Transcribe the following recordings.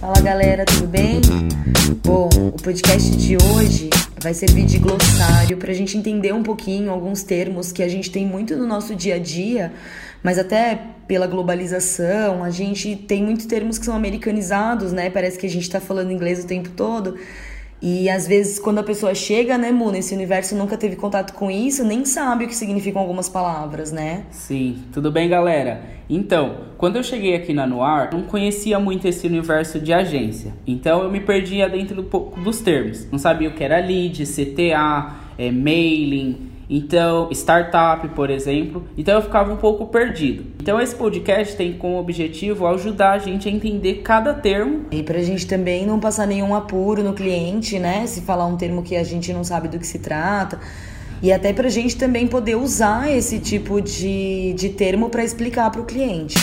Fala galera, tudo bem? Bom, o podcast de hoje vai servir de glossário para a gente entender um pouquinho alguns termos que a gente tem muito no nosso dia a dia, mas até pela globalização, a gente tem muitos termos que são americanizados, né? Parece que a gente está falando inglês o tempo todo. E às vezes, quando a pessoa chega, né, Mu, nesse universo nunca teve contato com isso, nem sabe o que significam algumas palavras, né? Sim, tudo bem, galera? Então, quando eu cheguei aqui na Noir, não conhecia muito esse universo de agência. Então, eu me perdia dentro do, dos termos. Não sabia o que era lead, CTA, é, mailing, então, startup, por exemplo. Então eu ficava um pouco perdido. Então esse podcast tem como objetivo ajudar a gente a entender cada termo. E pra gente também não passar nenhum apuro no cliente, né? Se falar um termo que a gente não sabe do que se trata. E até pra gente também poder usar esse tipo de, de termo para explicar para o cliente.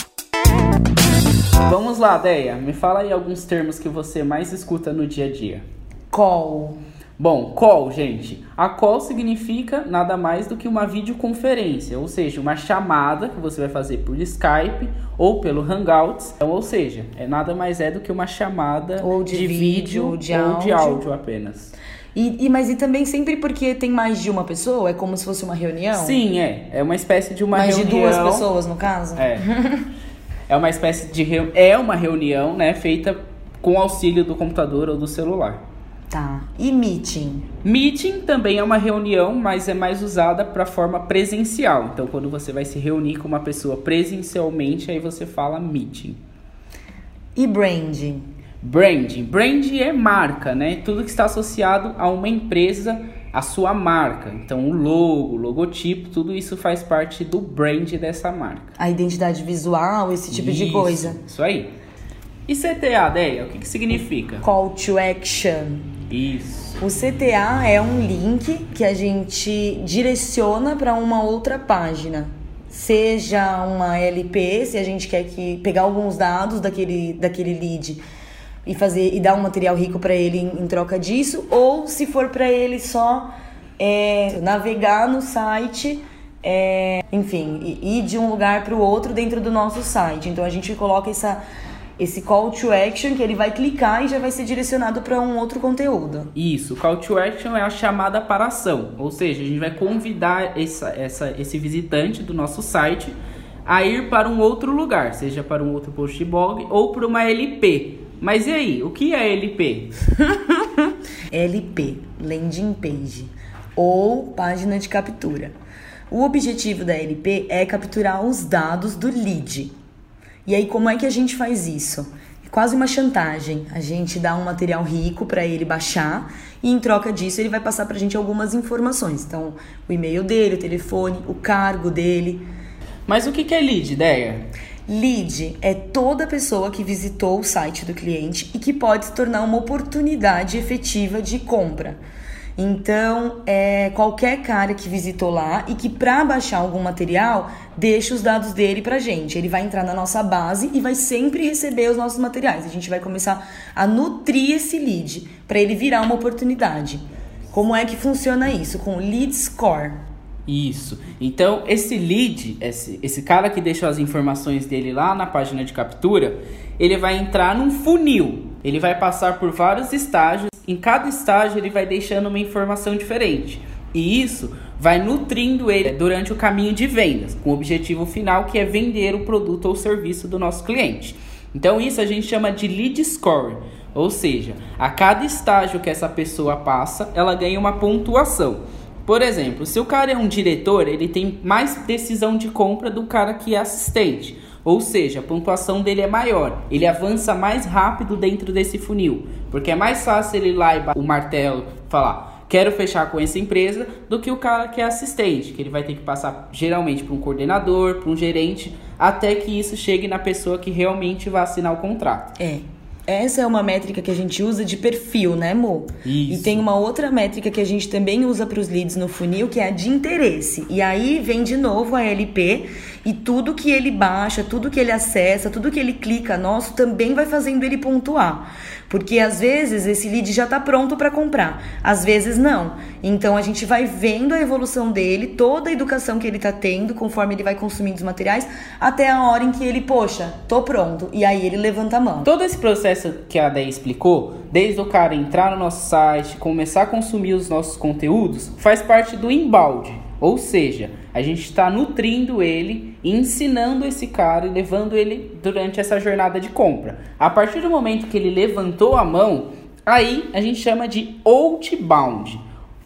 Vamos lá, Deia. Me fala aí alguns termos que você mais escuta no dia a dia. Call. Bom, call, gente. A call significa nada mais do que uma videoconferência, ou seja, uma chamada que você vai fazer por Skype ou pelo Hangouts. Então, ou seja, é nada mais é do que uma chamada ou de, de vídeo, ou de, ou áudio. de áudio apenas. E, e, mas e também sempre porque tem mais de uma pessoa? É como se fosse uma reunião? Sim, é. É uma espécie de uma mais reunião. Mais de duas pessoas, no caso? É. é uma espécie de... É uma reunião, né? Feita com auxílio do computador ou do celular. Tá. E meeting? Meeting também é uma reunião, mas é mais usada para forma presencial. Então, quando você vai se reunir com uma pessoa presencialmente, aí você fala meeting. E branding? Branding. Branding é marca, né? Tudo que está associado a uma empresa, a sua marca. Então, o logo, o logotipo, tudo isso faz parte do brand dessa marca. A identidade visual, esse tipo isso, de coisa. Isso aí. E CTA, Deia, o que, que significa? Call to Action. Isso. O CTA é um link que a gente direciona para uma outra página. Seja uma LP, se a gente quer que pegar alguns dados daquele, daquele lead e fazer e dar um material rico para ele em, em, troca disso, ou se for para ele só é, navegar no site, é, enfim, ir de um lugar para o outro dentro do nosso site. Então a gente coloca essa esse call to action que ele vai clicar e já vai ser direcionado para um outro conteúdo. Isso, call to action é a chamada para ação, ou seja, a gente vai convidar essa, essa, esse visitante do nosso site a ir para um outro lugar, seja para um outro post blog ou para uma LP. Mas e aí, o que é LP? LP, landing page ou página de captura. O objetivo da LP é capturar os dados do lead, e aí, como é que a gente faz isso? É quase uma chantagem. A gente dá um material rico para ele baixar e, em troca disso, ele vai passar para a gente algumas informações. Então, o e-mail dele, o telefone, o cargo dele. Mas o que é lead, ideia? Lead é toda pessoa que visitou o site do cliente e que pode se tornar uma oportunidade efetiva de compra. Então, é qualquer cara que visitou lá e que para baixar algum material, deixa os dados dele pra gente. Ele vai entrar na nossa base e vai sempre receber os nossos materiais. A gente vai começar a nutrir esse lead para ele virar uma oportunidade. Como é que funciona isso? Com lead score. Isso. Então, esse lead, esse, esse cara que deixou as informações dele lá na página de captura, ele vai entrar num funil. Ele vai passar por vários estágios em cada estágio ele vai deixando uma informação diferente. E isso vai nutrindo ele durante o caminho de vendas, com o objetivo final que é vender o produto ou serviço do nosso cliente. Então isso a gente chama de lead score, ou seja, a cada estágio que essa pessoa passa, ela ganha uma pontuação. Por exemplo, se o cara é um diretor, ele tem mais decisão de compra do cara que é assistente. Ou seja, a pontuação dele é maior, ele avança mais rápido dentro desse funil, porque é mais fácil ele ir lá e o martelo falar, quero fechar com essa empresa, do que o cara que é assistente, que ele vai ter que passar geralmente para um coordenador, para um gerente, até que isso chegue na pessoa que realmente vai assinar o contrato. É. Essa é uma métrica que a gente usa de perfil, né, Mo? Isso. E tem uma outra métrica que a gente também usa para os leads no funil, que é a de interesse. E aí vem de novo a LP E tudo que ele baixa, tudo que ele acessa, tudo que ele clica nosso também vai fazendo ele pontuar. Porque às vezes esse lead já está pronto para comprar, às vezes não. Então a gente vai vendo a evolução dele, toda a educação que ele está tendo, conforme ele vai consumindo os materiais, até a hora em que ele, poxa, tô pronto. E aí ele levanta a mão. Todo esse processo que a Day explicou, desde o cara entrar no nosso site, começar a consumir os nossos conteúdos, faz parte do embalde. Ou seja, a gente está nutrindo ele, ensinando esse cara e levando ele durante essa jornada de compra. A partir do momento que ele levantou a mão, aí a gente chama de outbound,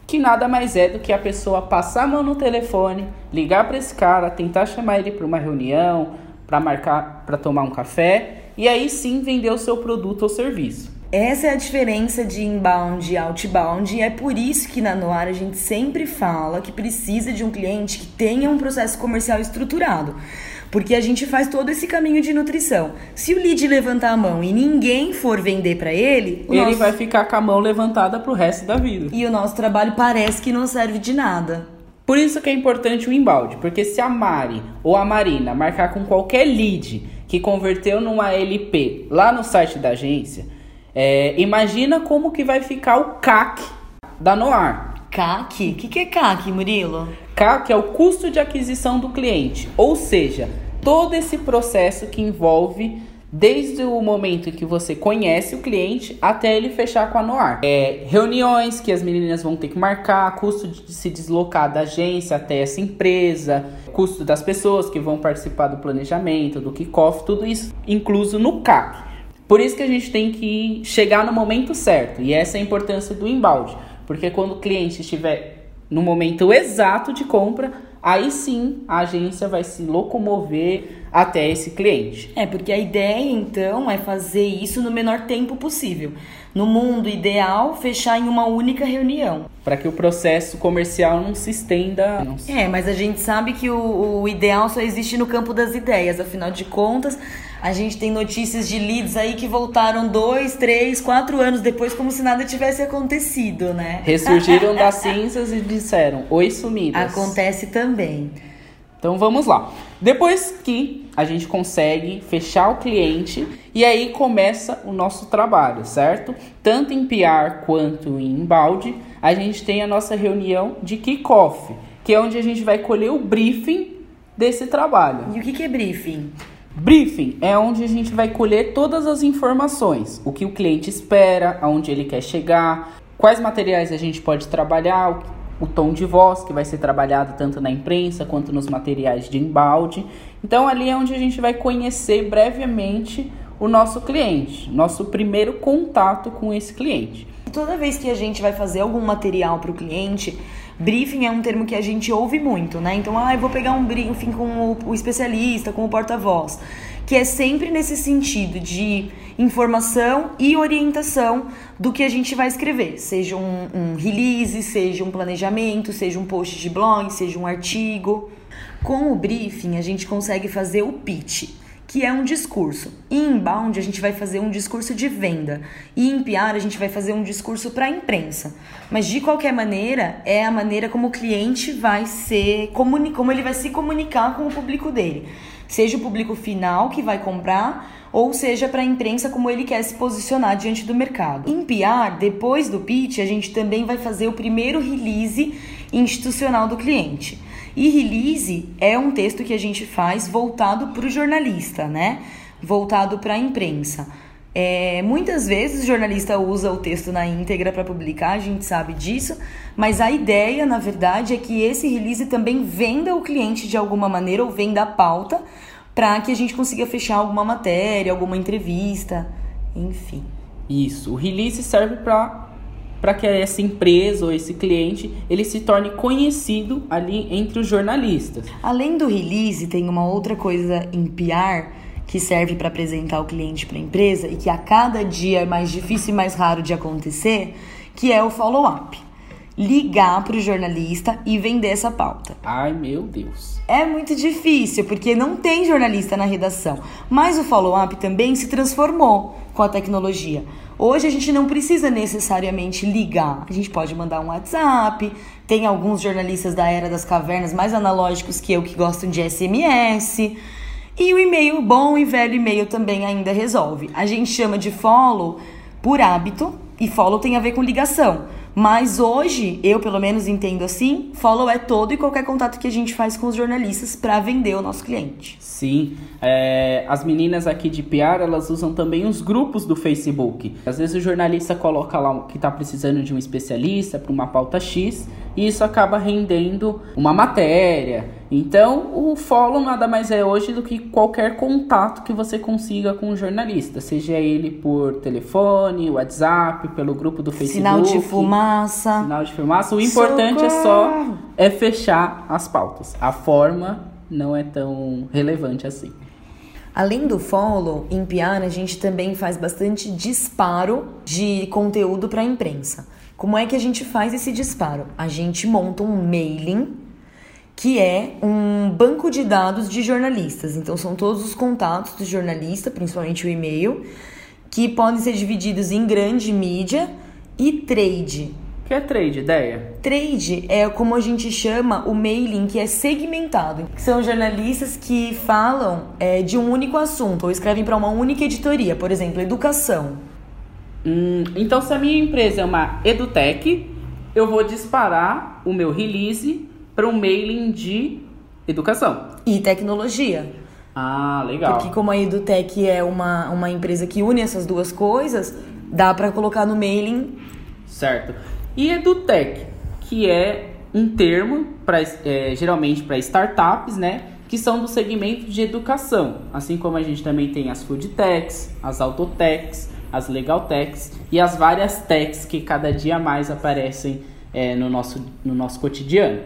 que nada mais é do que a pessoa passar a mão no telefone, ligar para esse cara, tentar chamar ele para uma reunião, para marcar, para tomar um café e aí sim vender o seu produto ou serviço. Essa é a diferença de inbound e outbound, e é por isso que na Noar a gente sempre fala que precisa de um cliente que tenha um processo comercial estruturado. Porque a gente faz todo esse caminho de nutrição. Se o lead levantar a mão e ninguém for vender para ele, ele nosso... vai ficar com a mão levantada pro resto da vida. E o nosso trabalho parece que não serve de nada. Por isso que é importante o embalde, porque se a Mari ou a Marina marcar com qualquer lead que converteu numa LP lá no site da agência, é, imagina como que vai ficar o CAC da Noar. CAC? O que, que é CAC, Murilo? CAC é o custo de aquisição do cliente, ou seja, todo esse processo que envolve desde o momento em que você conhece o cliente até ele fechar com a Noar. É, reuniões que as meninas vão ter que marcar, custo de se deslocar da agência até essa empresa, custo das pessoas que vão participar do planejamento, do kickoff, tudo isso incluso no CAC. Por isso que a gente tem que chegar no momento certo. E essa é a importância do embalde. Porque quando o cliente estiver no momento exato de compra, aí sim a agência vai se locomover até esse cliente. É, porque a ideia então é fazer isso no menor tempo possível. No mundo ideal, fechar em uma única reunião. Para que o processo comercial não se estenda. É, mas a gente sabe que o, o ideal só existe no campo das ideias. Afinal de contas, a gente tem notícias de leads aí que voltaram dois, três, quatro anos depois, como se nada tivesse acontecido, né? Ressurgiram das cinzas e disseram: Oi, sumidas. Acontece também. Então vamos lá. Depois que a gente consegue fechar o cliente e aí começa o nosso trabalho, certo? Tanto em PR quanto em embalde, a gente tem a nossa reunião de kickoff, que é onde a gente vai colher o briefing desse trabalho. E o que é briefing? Briefing é onde a gente vai colher todas as informações, o que o cliente espera, aonde ele quer chegar, quais materiais a gente pode trabalhar, o tom de voz que vai ser trabalhado tanto na imprensa quanto nos materiais de embalde. Então ali é onde a gente vai conhecer brevemente o nosso cliente, nosso primeiro contato com esse cliente. Toda vez que a gente vai fazer algum material para o cliente, briefing é um termo que a gente ouve muito, né? Então, ah, eu vou pegar um briefing com o, o especialista, com o porta-voz, que é sempre nesse sentido de informação e orientação do que a gente vai escrever, seja um, um release, seja um planejamento, seja um post de blog, seja um artigo. Com o briefing, a gente consegue fazer o pitch que é um discurso. Em inbound, a gente vai fazer um discurso de venda. E em PR, a gente vai fazer um discurso para a imprensa. Mas de qualquer maneira, é a maneira como o cliente vai ser, como ele vai se comunicar com o público dele. Seja o público final que vai comprar, ou seja para a imprensa como ele quer se posicionar diante do mercado. Em PR, depois do pitch, a gente também vai fazer o primeiro release institucional do cliente. E release é um texto que a gente faz voltado para o jornalista, né? Voltado para a imprensa. É, muitas vezes o jornalista usa o texto na íntegra para publicar, a gente sabe disso, mas a ideia, na verdade, é que esse release também venda o cliente de alguma maneira ou venda a pauta para que a gente consiga fechar alguma matéria, alguma entrevista, enfim. Isso, o release serve para para que essa empresa ou esse cliente ele se torne conhecido ali entre os jornalistas. Além do release, tem uma outra coisa em PR que serve para apresentar o cliente para a empresa e que a cada dia é mais difícil e mais raro de acontecer, que é o follow-up. Ligar para o jornalista e vender essa pauta. Ai, meu Deus. É muito difícil, porque não tem jornalista na redação. Mas o follow-up também se transformou com a tecnologia. Hoje a gente não precisa necessariamente ligar. A gente pode mandar um WhatsApp. Tem alguns jornalistas da era das cavernas mais analógicos que eu que gostam de SMS. E o e-mail, bom e velho e-mail também ainda resolve. A gente chama de follow por hábito e follow tem a ver com ligação. Mas hoje, eu pelo menos entendo assim, follow é todo e qualquer contato que a gente faz com os jornalistas para vender o nosso cliente. Sim, é, as meninas aqui de PR, elas usam também os grupos do Facebook. Às vezes o jornalista coloca lá que está precisando de um especialista para uma pauta X e isso acaba rendendo uma matéria. Então, o follow nada mais é hoje do que qualquer contato que você consiga com o jornalista, seja ele por telefone, WhatsApp, pelo grupo do Facebook. Sinal de fumaça. Sinal de fumaça. O importante Socorro. é só é fechar as pautas. A forma não é tão relevante assim. Além do follow, em PR a gente também faz bastante disparo de conteúdo para a imprensa. Como é que a gente faz esse disparo? A gente monta um mailing, que é um banco de dados de jornalistas. Então, são todos os contatos do jornalista, principalmente o e-mail, que podem ser divididos em grande mídia e trade. O que é trade, ideia? Trade é como a gente chama o mailing que é segmentado. São jornalistas que falam é, de um único assunto ou escrevem para uma única editoria, por exemplo, educação. Hum, então, se a minha empresa é uma edutech, eu vou disparar o meu release para um mailing de educação. E tecnologia. Ah, legal. Porque como a Edutech é uma, uma empresa que une essas duas coisas, dá para colocar no mailing. Certo. E Edutech, que é um termo pra, é, geralmente para startups, né? Que são do segmento de educação. Assim como a gente também tem as food techs, as autotechs, as legal techs e as várias techs que cada dia mais aparecem é, no, nosso, no nosso cotidiano.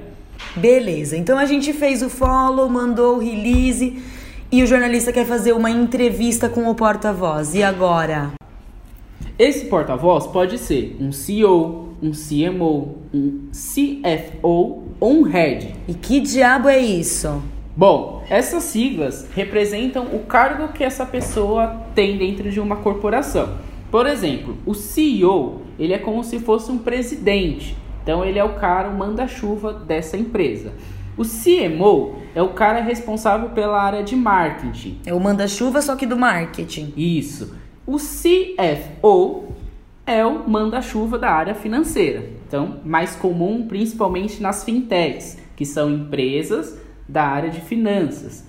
Beleza, então a gente fez o follow, mandou o release e o jornalista quer fazer uma entrevista com o porta-voz. E agora? Esse porta-voz pode ser um CEO, um CMO, um CFO ou um head. E que diabo é isso? Bom, essas siglas representam o cargo que essa pessoa tem dentro de uma corporação. Por exemplo, o CEO, ele é como se fosse um presidente. Então ele é o cara, o manda-chuva dessa empresa. O CMO é o cara responsável pela área de marketing. É o manda-chuva só que do marketing. Isso. O CFO é o manda-chuva da área financeira. Então, mais comum principalmente nas fintechs, que são empresas da área de finanças.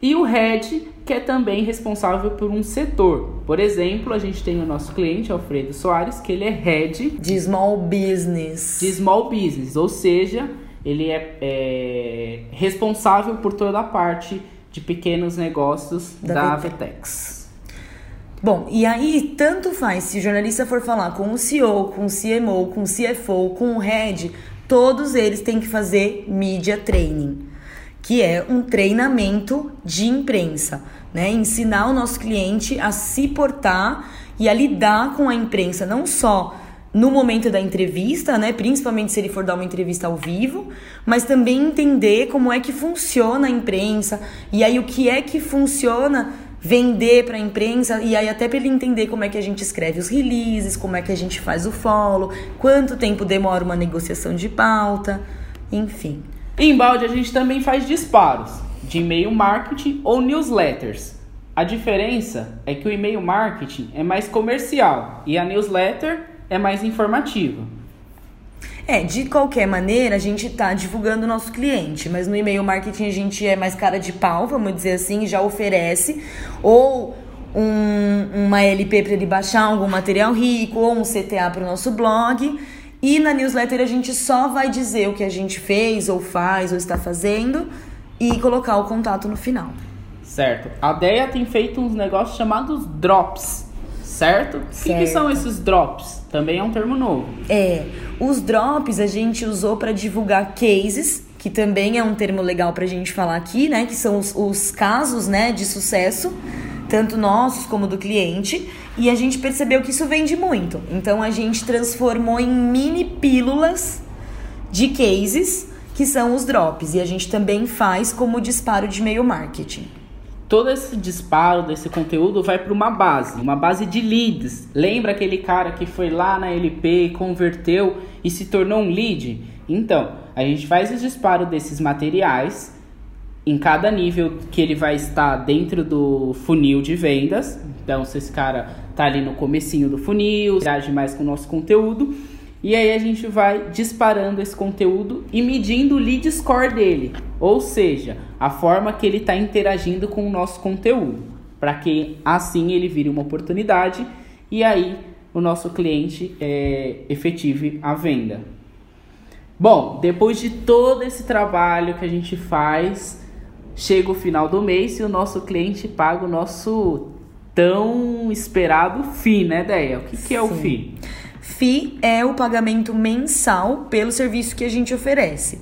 E o head, que é também responsável por um setor. Por exemplo, a gente tem o nosso cliente, Alfredo Soares, que ele é head de small business. De small business, ou seja, ele é, é responsável por toda a parte de pequenos negócios da, da Vetex. Bom, e aí tanto faz se o jornalista for falar com o CEO, com o CMO, com o CFO, com o head, todos eles têm que fazer media training que é um treinamento de imprensa, né? Ensinar o nosso cliente a se portar e a lidar com a imprensa, não só no momento da entrevista, né, principalmente se ele for dar uma entrevista ao vivo, mas também entender como é que funciona a imprensa e aí o que é que funciona vender para a imprensa e aí até para ele entender como é que a gente escreve os releases, como é que a gente faz o follow, quanto tempo demora uma negociação de pauta, enfim. Em balde a gente também faz disparos de e-mail marketing ou newsletters. A diferença é que o e-mail marketing é mais comercial e a newsletter é mais informativa. É, de qualquer maneira, a gente está divulgando o nosso cliente, mas no e-mail marketing a gente é mais cara de pau, vamos dizer assim, já oferece ou um, uma LP para ele baixar algum material rico ou um CTA para o nosso blog. E na newsletter a gente só vai dizer o que a gente fez, ou faz, ou está fazendo e colocar o contato no final. Certo. A Deia tem feito uns negócios chamados drops, certo? O que, que, são esses drops? Também é um termo novo. É. Os drops a gente usou para divulgar cases, que também é um termo legal para a gente falar aqui, né? Que são os, os casos né, de sucesso, tanto nossos como do cliente e a gente percebeu que isso vende muito. Então a gente transformou em mini pílulas de cases, que são os drops. E a gente também faz como disparo de e-mail marketing todo esse disparo desse conteúdo vai para uma base, uma base de leads. Lembra aquele cara que foi lá na LP, converteu e se tornou um lead? Então, a gente faz o disparo desses materiais em cada nível que ele vai estar dentro do funil de vendas. Então, se esse cara tá ali no comecinho do funil, interage mais com o nosso conteúdo, e aí a gente vai disparando esse conteúdo e medindo o lead score dele, ou seja, a forma que ele está interagindo com o nosso conteúdo, para que assim ele vire uma oportunidade e aí o nosso cliente é, efetive a venda. Bom, depois de todo esse trabalho que a gente faz, chega o final do mês e o nosso cliente paga o nosso tão esperado FII, né, Deia? O que, que é o FII? FII é o pagamento mensal pelo serviço que a gente oferece.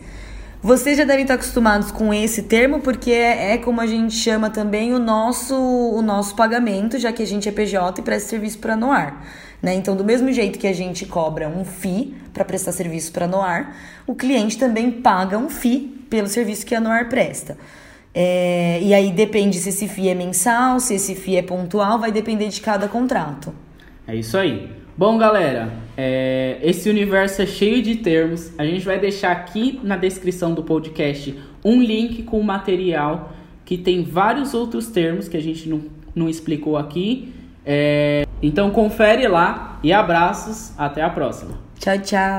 Vocês já devem estar acostumados com esse termo, porque é, é, como a gente chama também o nosso, o nosso pagamento, já que a gente é PJ e presta serviço para Noar. Né? Então, do mesmo jeito que a gente cobra um FII para prestar serviço para Noar, o cliente também paga um FII pelo serviço que a Noar presta. É, e aí depende se esse FII é mensal, se esse FII é pontual, vai depender de cada contrato. É isso aí. Bom, galera, é, esse universo é cheio de termos. A gente vai deixar aqui na descrição do podcast um link com o material que tem vários outros termos que a gente não, não explicou aqui. É, então confere lá e abraços. Até a próxima. Tchau, tchau.